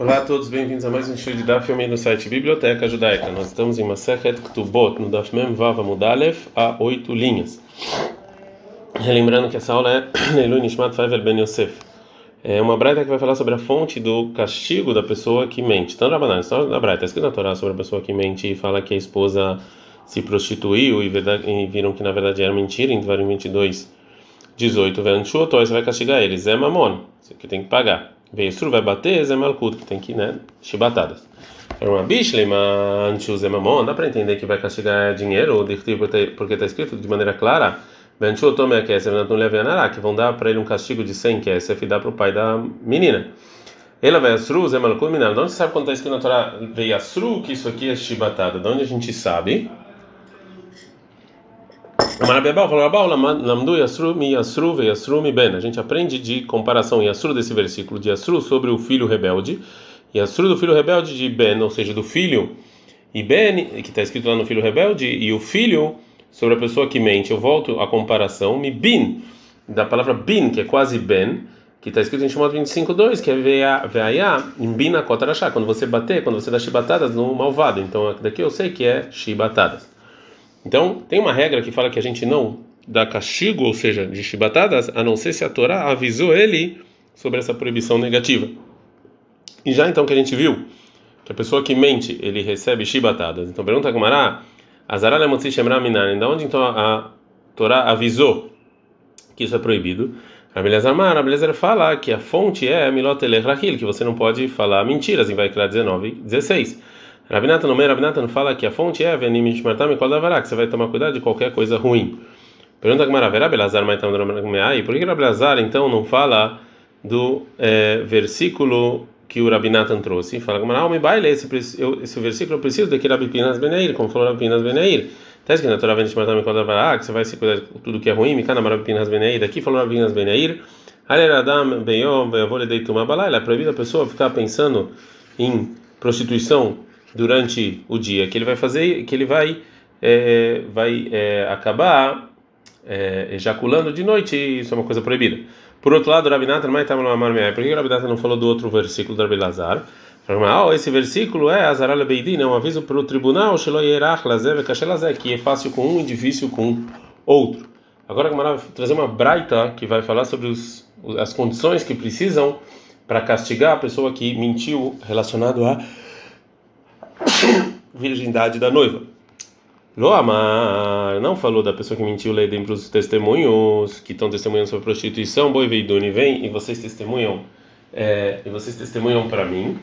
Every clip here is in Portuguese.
Olá a todos, bem-vindos a mais um show de Daf Yomi do site Biblioteca Judaica. Nós estamos em Masechet Ktubot, no Daf Mem Vav Mudalef, a oito linhas. Relembrando que essa aula é Leilu Nishmat Faivel Ben Yosef. É uma braita que vai falar sobre a fonte do castigo da pessoa que mente. Então, Rabanan, história da braita, escrito na Torá sobre a pessoa que mente e fala que a esposa se prostituiu e, verdade, e viram que na verdade era mentira, em Devarim 22, 18, Venchuoto, você vai castigar eles. É mamon, que tem que pagar. Veisru vai bater, Zé Malkut, tem que, né, chibatadas. Uma bishlema, antes mamon, dá para entender que vai castigar dinheiro, porque está escrito de maneira clara, Venchu tome a Kesef, não leve a que vão dar para ele um castigo de 100 Kesef e dar para o pai da menina. Ela vai asru, Zé Malkut, menina. De onde você sabe quando está escrito na Torá, veio asru, que isso aqui é chibatada? De onde a gente sabe? Marabebal falou: Abal, lamdu yasru mi yasru ve yasru mi ben. A gente aprende de comparação yasru desse versículo de yasru sobre o filho rebelde, yasru do filho rebelde de Ben, ou seja, do filho e Ben, que está escrito lá no filho rebelde, e o filho sobre a pessoa que mente. Eu volto à comparação, mi bin, da palavra bin, que é quase Ben, que está escrito em Shemot 25.2, que é veia em bina kotarashá, quando você bater, quando você dá chibatadas no malvado. Então daqui eu sei que é chibatadas. Então, tem uma regra que fala que a gente não dá castigo, ou seja, de chibatadas, a não ser se a Torá avisou ele sobre essa proibição negativa. E já então que a gente viu que a pessoa que mente, ele recebe chibatadas. Então, pergunta a Gumará, Azará Motzi Shemra Minan, da onde então a Torá avisou que isso é proibido? Rabelezar Mar, Rabelezar fala que a fonte é Milot Elech que você não pode falar mentiras em Vaikra 19, 16. Rabinata no meio, Rabinata fala que a fonte é Venim Mishmartam e Kodavará, que você vai tomar cuidado de qualquer coisa ruim. Pergunta que Maraverá, Belazar, Maitam, e por que Rabelazar então não fala do é, versículo que o Rabinatan trouxe? Fala que Mará, baile, esse, esse versículo eu preciso daquele Rabipinas Beneir, como falou Rabipinas Beneir. Está escrito na Torá Venim Mishmartam e Kodavará, que você vai se cuidar de tudo que é ruim, Mikana Rabipinas Beneir, daqui falou Rabipinas Beneir. Aleradam, Beyom, Veavole Deitumá Balá, é proibido a pessoa ficar pensando em prostituição durante o dia que ele vai fazer, que ele vai é, vai é, acabar é, ejaculando de noite, isso é uma coisa proibida. Por outro lado, Rabinata não estava no Amar Por que Rabinata não falou do outro versículo do Rabelazar? Ah, esse versículo é Azaral Beidin, é um aviso para o tribunal, que é fácil com um e difícil com outro. Agora, vai trazer uma braita que vai falar sobre os, as condições que precisam para castigar a pessoa que mentiu relacionado a virgindade da noiva. Loamar não falou da pessoa que mentiu lei para os testemunhos que estão testemunhando sobre prostituição. Boi veiduni vem e vocês testemunham é, e vocês testemunham para mim.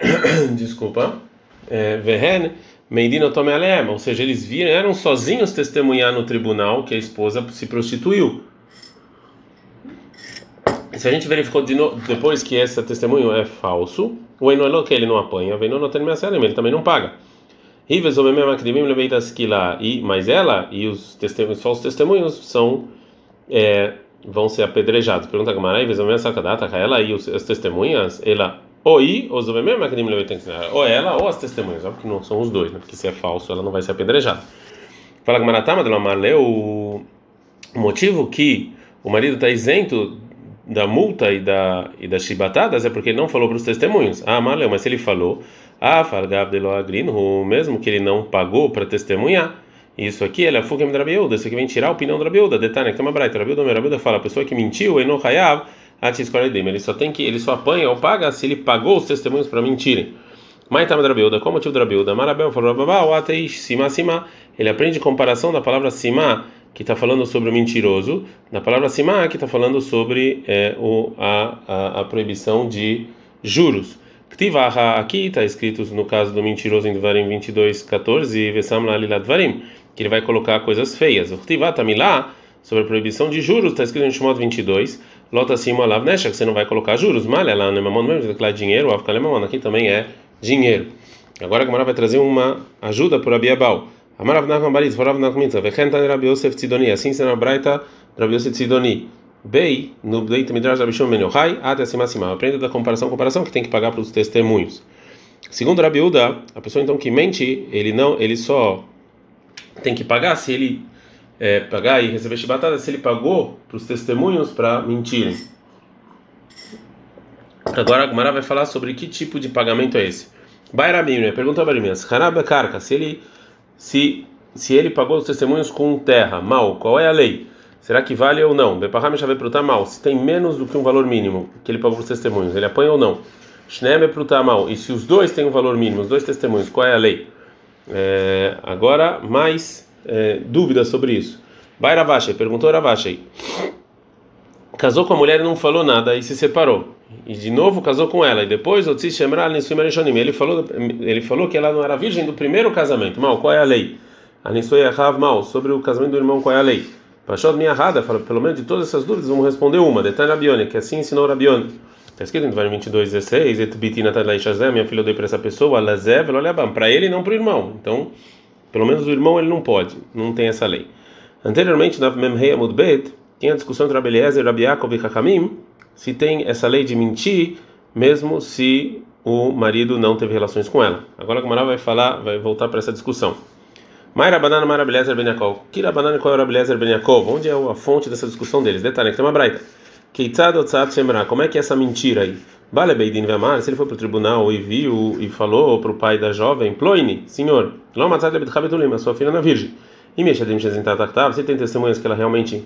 Desculpa. É, Vehen meidino tome alem, ou seja, eles viram, eram sozinhos testemunhar no tribunal que a esposa se prostituiu se a gente verificou de no, depois que esse testemunho é falso, o Enoelo que ele não apanha, vem não tem ele também não paga. E mas ela e os, testemunhos, os falsos testemunhos são é, vão ser apedrejados. Pergunta Gamara, ela e os, as testemunhas, ela ou i, ou ou ela ou as testemunhas, porque não são os dois, né? porque se é falso ela não vai ser apedrejada. Fala Gamaratama, o motivo que o marido está isento da multa e da e das chibatadas é porque ele não falou para os testemunhos. Ah, maleu, mas se ele falou, ah, fargav de loagrinhu, mesmo que ele não pagou para testemunhar, isso aqui é fukem drabiuda, isso aqui vem tirar a opinião da drabiuda. Detalhe, que é uma braita, drabiuda, drabiuda fala, a pessoa que mentiu, ele não hayav, ele só tem que, ele só apanha ou paga se ele pagou os testemunhos para mentirem. Mas tá drabiuda, qual motivo da drabiuda? Marabel falou, babá, o ateish, sima, sima. Ele aprende comparação da palavra sima que está falando sobre o mentiroso, na palavra simá, que está falando sobre é, o, a, a, a, proibição de juros. Ktivaha, aqui está escrito no caso do mentiroso em Dvarim 22, 14, Vesam Dvarim, que ele vai colocar coisas feias. O Ktivah Tamilá, sobre a proibição de juros, está escrito em Shemot 22, Lota Sima Lav Nesha, que você não vai colocar juros. Malha lá, Nemamon, mesmo declarar dinheiro, Avkalemamon, aqui também é dinheiro. Agora a Gamara vai trazer uma ajuda para Abiabal. Amarav Nachman Baritz, Forav Nachman Mitzvah, Vechentan Rabi Yosef Tzidoni, assim será a Braita Rabi Yosef Tzidoni. Bei, no Beit Midrash Rabi Shimon Ben até acima acima. Aprenda da comparação, comparação que tem que pagar para os testemunhos. Segundo Rabi Uda, a pessoa então que mente, ele não, ele só tem que pagar se ele é, pagar e receber chibatada, se ele pagou para os testemunhos para mentirem. Agora a Gumara vai falar sobre que tipo de pagamento é esse. Bairabim, pergunta mim, Carca, se ele se se ele pagou os testemunhos com terra, mal, qual é a lei? Será que vale ou não? Vai prutar mal. Se tem menos do que um valor mínimo que ele pagou os testemunhos, ele apanha ou não? Shneem prutar mal. E se os dois têm um valor mínimo, os dois testemunhos, qual é a lei? É, agora, mais é, dúvidas sobre isso. Vai Ravashi, perguntou Ravashi. Casou com a mulher e não falou nada e se separou. E de novo casou com ela. E depois, ele falou, ele falou que ela não era virgem do primeiro casamento. Mal, qual é a lei? Mal, sobre o casamento do irmão, qual é a lei? Pachot rada, fala, pelo menos de todas essas dúvidas, vamos responder uma. Detalhe Rabione, que assim ensinou Rabione. Está escrito em Devarim 22, 16, Et biti natalai shazé, minha filha dei para essa pessoa, lazev, olhabam, para ele e não para o irmão. Então, pelo menos o irmão ele não pode, não tem essa lei. Anteriormente, na Memrei Amudbet, tinha a discussão entre Rabi Eliezer, Rabi Yaakov e Hakamim, se tem essa lei de mentir, mesmo se o marido não teve relações com ela. Agora a Gamara vai falar, vai voltar para essa discussão. Maira banana Mara Beliezer Ben Yaakov. Kira qual era Beliezer Ben Yaakov? Onde é a fonte dessa discussão deles? Detalhe, que tem uma braita. Keitzad Otzat Shemra. Como é que é essa mentira aí? Bale Beidin Vamar, se ele foi para o tribunal e viu e falou para o pai da jovem, Ploine, senhor, Lomatzad Lebetchabetulim, a sua filha na virgem. E Meshadim Shezintataktav, você tem testemunhas que ela realmente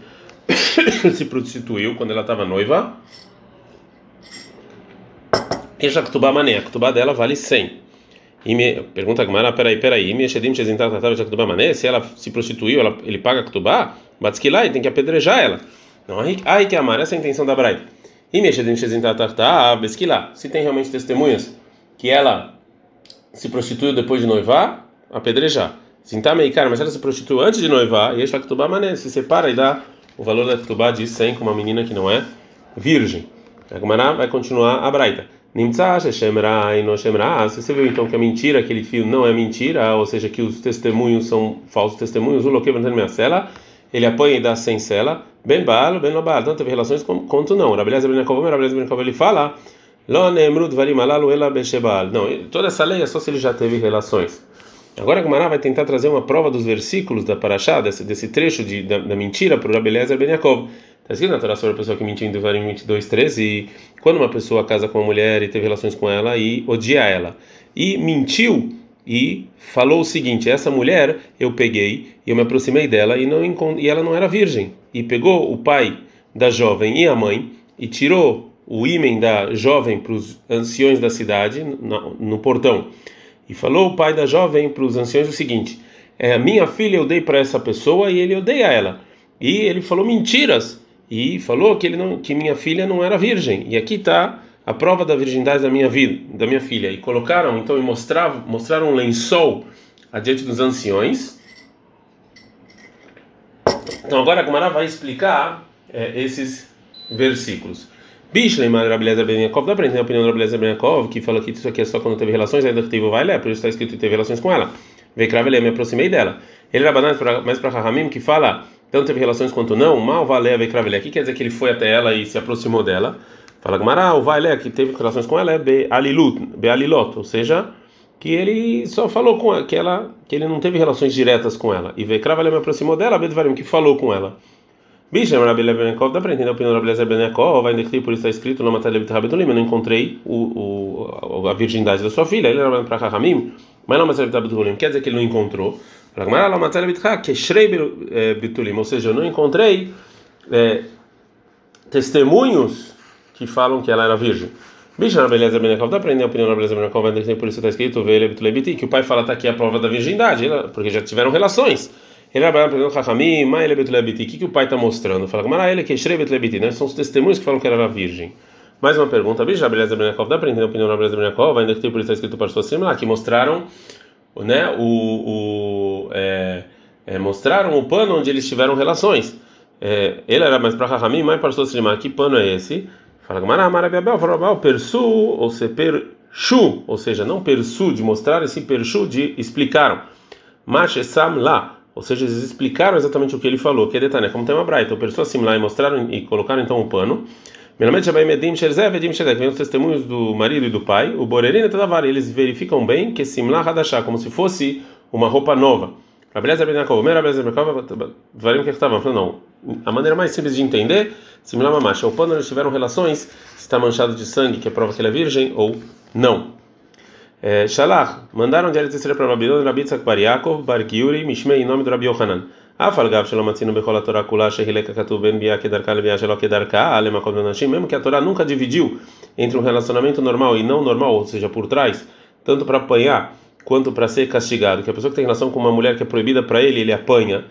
se prostituiu quando ela estava noiva? E já Ktubá Mané, a Ktubá dela vale 100. Me, pergunta a Gmara, peraí, peraí, se ela se prostituiu, ela, ele paga Ktubá, Batskilai, tem que apedrejar ela. Não, aí que amar, essa é a intenção da Braita. Se tem realmente testemunhas que ela se prostituiu depois de noivar, apedrejar. Zintameicar, mas ela se prostituiu antes de noivar, e a Ktubá mané, se separa e dá o valor da Ktubá de 100 com uma menina que não é virgem. A Gmara vai continuar a Braita. Se você viu então que a mentira, aquele fio não é mentira, ou seja, que os testemunhos são falsos testemunhos, o loque minha cela, ele apanha e dá sem cela, bem balo, bem tanto teve relações quanto não. Rabeleza Yaakov, Rabeleza Yaakov, ele fala. Não, toda essa lei é só se ele já teve relações. Agora a Gemara vai tentar trazer uma prova dos versículos da Parashá, desse, desse trecho de, da, da mentira para o Rabeleza ben Yaakov. Está escrito na Torá sobre a pessoa que mentiu em Devarim 22, 13, e quando uma pessoa casa com uma mulher e teve relações com ela e odia ela, e mentiu e falou o seguinte: essa mulher eu peguei e eu me aproximei dela e, não, e ela não era virgem, e pegou o pai da jovem e a mãe e tirou o ímen da jovem para os anciões da cidade no, no portão e falou o pai da jovem para os anciões o seguinte: é, a minha filha eu dei para essa pessoa e ele odeia ela. E ele falou mentiras e falou que ele não, que minha filha não era virgem. E aqui está a prova da virgindade da minha vida, da minha filha. E colocaram então e mostraram, mostraram um lençol adiante dos anciões. Então agora a Gumara vai explicar é, esses versículos. Bishlei Rabelezer Ben Yaakov, dá para entender a opinião do Rabelezer Ben Yaakov, que fala que isso aqui é só quando teve relações, ainda teve vai ler, por isso está escrito que teve relações com ela. Vekravele, me aproximei dela. Ele era mais para Rahamim, que fala tanto teve relações quanto não, mal valeu a. Aqui quer dizer que ele foi até ela e se aproximou dela. Fala Gamara, o Valé que teve relações com ela é Bealilut, Bealilot, ou seja, que ele só falou com ela, que ela, que ele não teve relações diretas com ela. E Vekravilé me aproximou dela, Bedvarim, que falou com ela. Bicha, Rabi Lebenkov, dá para entender a opinião do Rabi Lebenkov, vai entender por isso está escrito no Mataleb Rabetulim, eu não encontrei o, o, a virgindade da sua filha, ele era para Rahamim, mas não Mataleb Rabetulim, quer dizer que ele não encontrou. Ou seja, eu não encontrei é, testemunhos que falam que ela era virgem. Bicha na beleza Benekov, dá para aprender a opinião na beleza Benekov, por isso está escrito que o pai fala está aqui a prova da virgindade, porque já tiveram relações. Lebetulebiti, o que o pai está mostrando? Fala, Gamara, ele que Shrebetulebiti, né? São os testemunhos que falam que era virgem. Mais uma pergunta, na beleza Benekov, dá para aprender a opinião na beleza Benekov, ainda que tem por isso escrito para suas lá que mostraram né, o, o é, é, mostraram o pano onde eles tiveram relações. É, ele era mais para Rahamim, mais para Soslimar. Que pano é esse? Fala Gamara, Marabiabel, Farabal, Persu, ou se Pershu, ou seja, não Persu de mostrar, esse Pershu de explicaram. Machesam lá, ou seja, eles explicaram exatamente o que ele falou, que é detalhe, como tem uma braita, o Persu assim lá e mostraram e colocaram então o pano. Shedek, vem os testemunhos do marido e do pai, o Borerina Tadavar, eles verificam bem que Simla Hadashah, como se fosse uma roupa nova. Rabeleza Ben Yaakov, Rabeleza Ben Yaakov, Varim que estavam falando, não. a maneira mais simples de entender, similar a mamacha, ou quando eles tiveram relações, se está manchado de sangue, que é prova que ele é virgem ou não. É, Shalach, mandaram de Eretz Israel para Babilônia, Rabi Tzak Bar Yaakov, Bar Giuri, Mishmei, em nome do Rabi Yohanan. Afalgav Shalom Atzinu Bechol Torah Kula Shehileka Katuv Ben Bia Kedarka Lebia Shalom Kedarka Alema Kod Nashim, mesmo que a Torá nunca dividiu entre um relacionamento normal e não normal, ou seja, por trás, tanto para apanhar quanto para ser castigado, que a pessoa que tem relação com uma mulher que é proibida para ele, ele apanha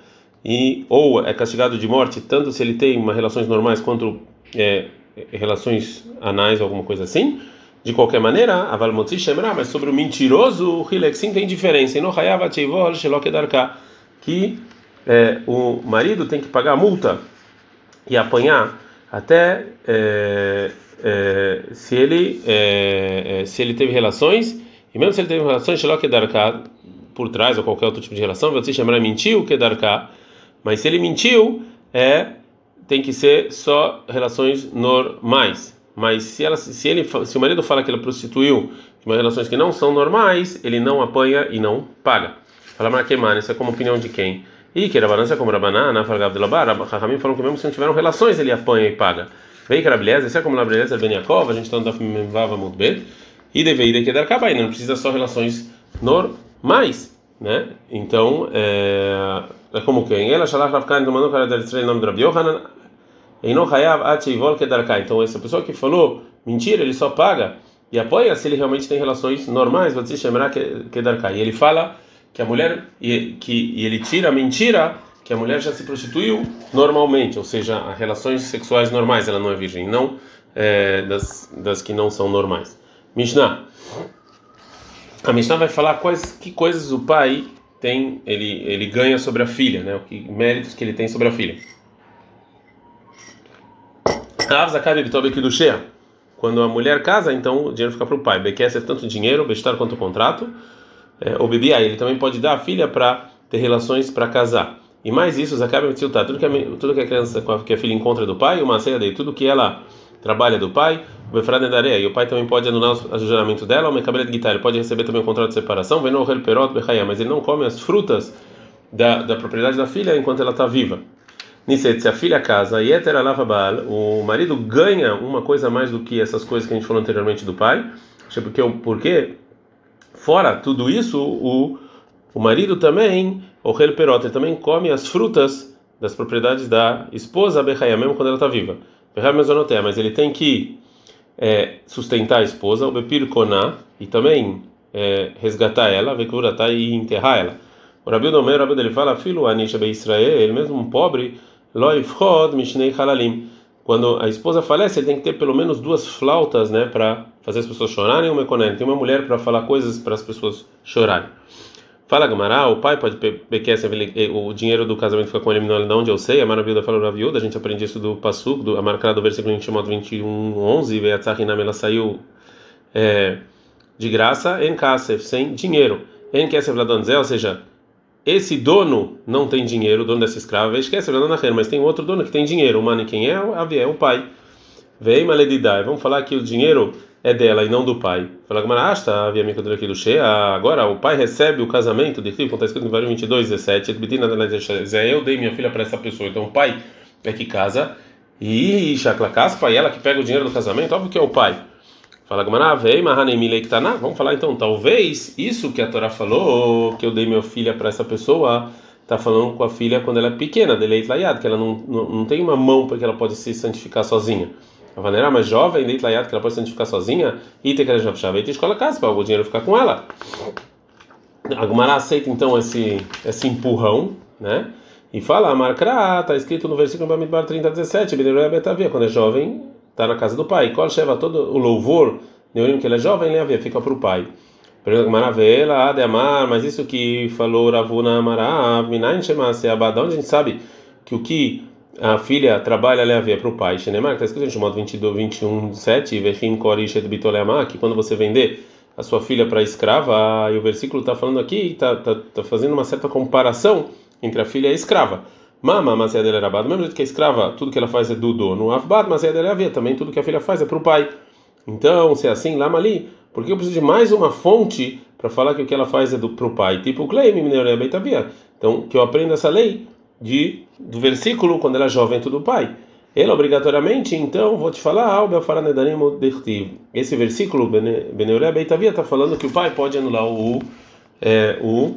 e ou é castigado de morte, tanto se ele tem uma relações normais quanto é, relações anais alguma coisa assim. De qualquer maneira, a Valmotzi Shemra, mas sobre o mentiroso, o Hilek sim tem diferença. No que é, o marido tem que pagar a multa e apanhar até é, é, se ele é, é, se ele teve relações e mesmo se ele teve relações por trás ou qualquer outro tipo de relação, Valmotzi Shemra mentiu que mas se ele mentiu, é tem que ser só relações normais. Mas se, ela, se, ele, se o marido fala que ela prostituiu uma relações que não são normais, ele não apanha e não paga. Fala Marquemane, isso é como opinião de quem? E que Rabanã, como Rabanã, Fargav de Labar, Rahamim falam que mesmo se não tiveram relações, ele apanha e paga. Vem que Rabileza, isso é como Rabileza Ben Yaakov, a gente está no Vava muito bem. E deveria que dar cabai, não precisa só relações normais, né? Então, é é como quem? Ela shalach Ravkan mandou para dar Israel nome de Rabi Yohanan. Então essa pessoa que falou mentira, ele só paga e apoia se ele realmente tem relações normais. E ele fala que a mulher e que e ele tira a mentira que a mulher já se prostituiu normalmente, ou seja, relações sexuais normais, ela não é virgem, não é, das, das que não são normais. Mishnah. A Mishnah vai falar quais que coisas o pai tem ele ele ganha sobre a filha, né? Que méritos que ele tem sobre a filha. Quando a mulher casa, então o dinheiro fica para o pai. Bequecer tanto dinheiro, bestar quanto o contrato. É, o bebê ele também pode dar a filha para ter relações para casar. E mais isso, Zakab tudo que a, tudo que a criança que a filha encontra do pai, uma ceia dele, tudo que ela trabalha do pai, o Befrade da areia, e o pai também pode anular o juramento dela, o Mekabele de guitarra, ele pode receber também um contrato de separação, vendo o perot mas ele não come as frutas da, da propriedade da filha enquanto ela está viva. Niset, se a filha casa, e baal, o marido ganha uma coisa a mais do que essas coisas que a gente falou anteriormente do pai, porque, porque fora tudo isso, o, o marido também, o ele também come as frutas das propriedades da esposa Bechaya, mesmo quando ela está viva mas ele tem que é, sustentar a esposa, o Bepir Koná, e também é, resgatar ela, Vekuratar e enterrar ela. O Rabi Domer, o Rabi dele fala, filho Anisha Israel, ele mesmo um pobre, Loifchod Mishnei Halalim. Quando a esposa falece, ele tem que ter pelo menos duas flautas, né, para fazer as pessoas chorarem, uma Mekonen. Tem uma mulher para falar coisas para as pessoas chorarem. Fala Gamará, o pai pode pequer o dinheiro do casamento fica com ele não onde eu sei, a maravilha fala da viúva, a gente aprende isso do Passuk, do, a marcada do versículo Shemot 21, 11, e ela saiu é, de graça, em Kasef, sem dinheiro. Em Kasef Ladonzel, ou seja, esse dono não tem dinheiro, o dono dessa escrava, esquece mas tem outro dono que tem dinheiro, o mano quem é? É o pai. Vem maledidai, vamos falar que o dinheiro é dela e não do pai. Fala Gamarasta, havia me aqui do Shea. Agora o pai recebe o casamento de Cristo, está escrito no versículo 22, 17. Eu dei minha filha para essa pessoa. Então o pai é que casa e Shakla Kaspa e ela que pega o dinheiro do casamento. Óbvio que é o pai. Fala Vamos falar então, talvez isso que a Torá falou, que eu dei minha filha para essa pessoa, está falando com a filha quando ela é pequena, de Leit Layad, que ela não, não, não tem uma mão para que ela pode se santificar sozinha a maneira mais jovem, de Itlayat, que ela pode santificar sozinha, e ter que ela e escola casa para o dinheiro ficar com ela. A Gumara aceita então esse, esse empurrão, né? E fala, marcra, está escrito no versículo Bamidbar 30, 17, Betavia, quando é jovem, está na casa do pai. Qual cheva todo o louvor, Neurim, que ele é jovem, ele havia, fica para o pai. Pergunta Maravela, de amar, mas isso que falou Ravuna Amarav, Minayin Shemase Abad, onde a gente sabe que o que a filha trabalha leva para o pai. Shenemar, está escrito em Shemot 22, 21, 7, Vechim Korishet Bitoleamah, que quando você vender a sua filha para escrava, e o versículo está falando aqui, está tá, tá fazendo uma certa comparação entre a filha e a escrava. Mama, mas dela era do mesmo jeito que a escrava, tudo que ela faz é do dono. Avbad, mas dela havia, também tudo que a filha faz é para o pai. Então, se é assim, lá ali, porque eu preciso de mais uma fonte para falar que o que ela faz é para o pai? Tipo, claim, Então, que eu aprenda essa lei de do versículo quando ela é jovem do pai. Ele obrigatoriamente, então, vou te falar, Alba Esse versículo, Beneuré Beitavia, está falando que o pai pode anular o, é, o,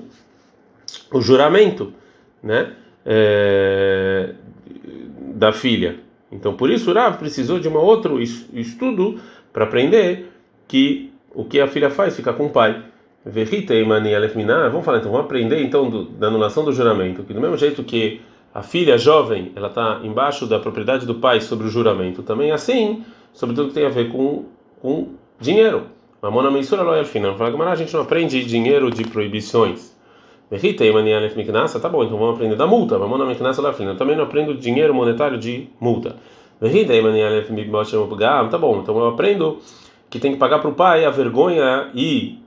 o juramento, né? É, da filha. Então, por isso, Rav precisou de um outro estudo para aprender que o que a filha faz fica com o pai. Vamos falar então, vamos aprender então do, da anulação do juramento, que do mesmo jeito que a filha jovem ela está embaixo da propriedade do pai sobre o juramento, também assim sobre tudo que tem a ver com, com dinheiro. Mamona mensura loyal fina. Fala a gente não aprende dinheiro de proibições. Tá bom, então vamos aprender da multa. Mamona miknasa loyal fina. Também não aprendo dinheiro monetário de multa. Tá bom, então eu aprendo que tem que pagar para o pai a vergonha e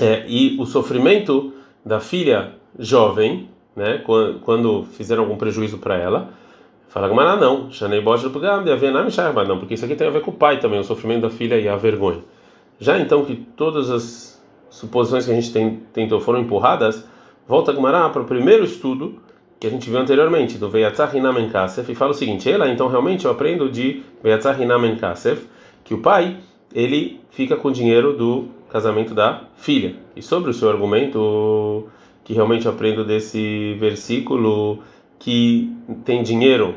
é, e o sofrimento da filha jovem, né, quando, quando fizeram algum prejuízo para ela. Fala Gamara, não, Shanei não, porque isso aqui tem a ver com o pai também, o sofrimento da filha e a vergonha. Já então que todas as suposições que a gente tem, tentou foram empurradas, volta Gamara para o primeiro estudo que a gente viu anteriormente, do Veyatzah Hinamen Kasef, e fala o seguinte: ela, então realmente eu aprendo de Veyatzah Hinamen Kasef, que o pai, ele fica com o dinheiro do casamento da filha. E sobre o seu argumento, que realmente eu aprendo desse versículo, que tem dinheiro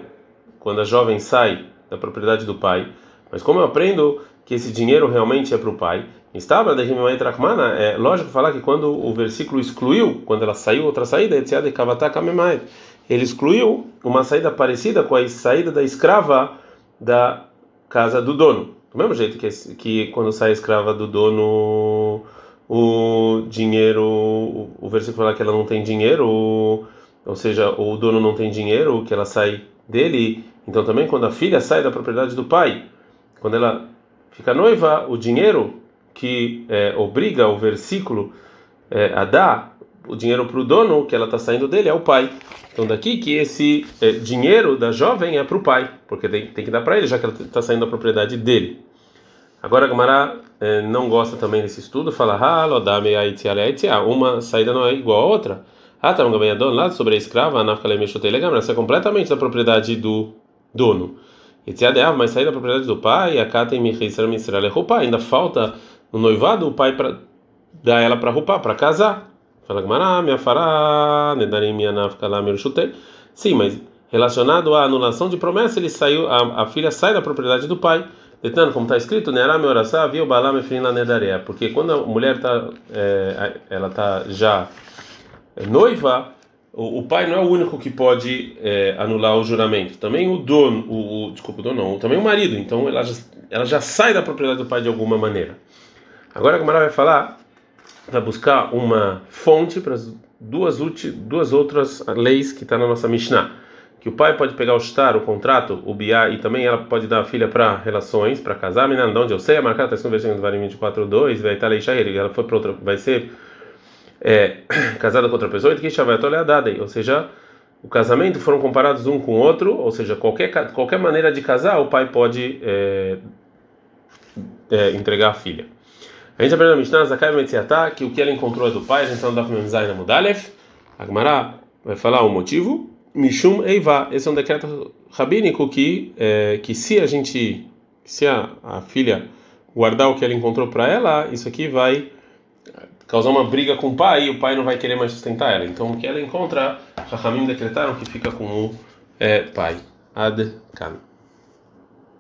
quando a jovem sai da propriedade do pai, mas como eu aprendo que esse dinheiro realmente é para o pai, estava é lógico falar que quando o versículo excluiu, quando ela saiu outra saída, ele excluiu uma saída parecida com a saída da escrava da casa do dono. Do mesmo jeito que, que quando sai a escrava do dono, o dinheiro, o, o versículo fala que ela não tem dinheiro, ou seja, o dono não tem dinheiro, que ela sai dele. Então também quando a filha sai da propriedade do pai, quando ela fica noiva, o dinheiro que é, obriga o versículo é, a dar o dinheiro para o dono, que ela está saindo dele, é o pai. Então daqui que esse é, dinheiro da jovem é para o pai, porque tem, tem que dar para ele, já que ela está saindo da propriedade dele. Agora Gamara é, não gosta também desse estudo, fala, uma saída não é igual a outra. Ah, tá um lá sobre a escrava, essa é completamente da propriedade do dono. Mas sair da propriedade do pai, a Kata e pai. Ainda falta no noivado o pai para dar ela para roupa, para casar. Fala minha fará, minha lá, meu chutei. Sim, mas relacionado à anulação de promessa, ele saiu, a, a filha sai da propriedade do pai. Detando, como está escrito, viu nedaria. Porque quando a mulher está, é, ela tá já noiva, o, o, pai não é o único que pode é, anular o juramento. Também o dono, o, o desculpa, o dono não, também o marido. Então ela já, ela já sai da propriedade do pai de alguma maneira. Agora a Gamara vai falar vai buscar uma fonte para as duas, duas outras leis que está na nossa Mishnah. Que o pai pode pegar o shtar, o contrato, o biá, e também ela pode dar a filha para relações, para casar. Menina, de onde eu sei, a marcada está escrevendo no versículo 24, 2, vai estar lei ela foi para outra, vai ser é, casada com outra pessoa, e que vai dada, ou seja, o casamento foram comparados um com o outro, ou seja, qualquer, qualquer maneira de casar, o pai pode é, é, entregar a filha. A gente aprende na Mishnah, Zakai Metziatá, que o que ela encontrou é do pai, a gente está no Daf Memzai na Mudalef. Agmará vai falar o motivo. Mishum Eiva. Esse é um decreto rabínico que, é, que se a gente, se a, a filha guardar o que ela encontrou para ela, isso aqui vai causar uma briga com o pai e o pai não vai querer mais sustentar ela. Então o que ela encontra, Rahamim decretaram que fica com o é, pai. Ad Kan.